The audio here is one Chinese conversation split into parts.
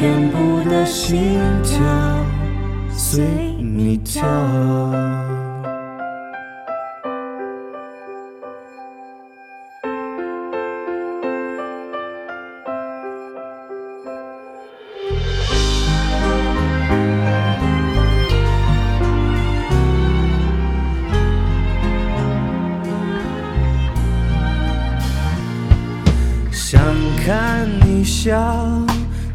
全部的心跳随你跳。想看你笑，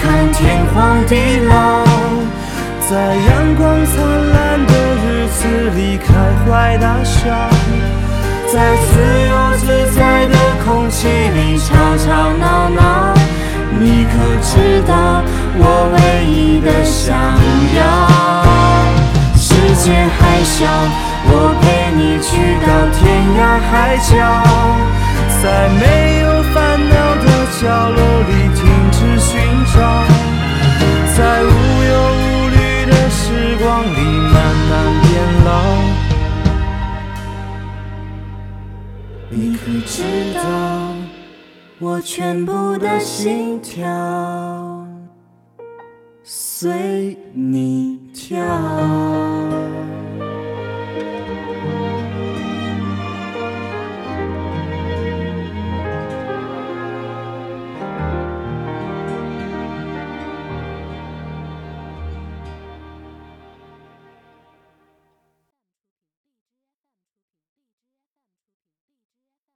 看天荒地老，在阳光灿烂的日子里开怀大笑，在自由自在的空气里吵吵闹闹。你可知道我唯一的想要？世界还小，我陪你去到天涯海角，在没有烦恼的角落里你可知道，我全部的心跳随你跳。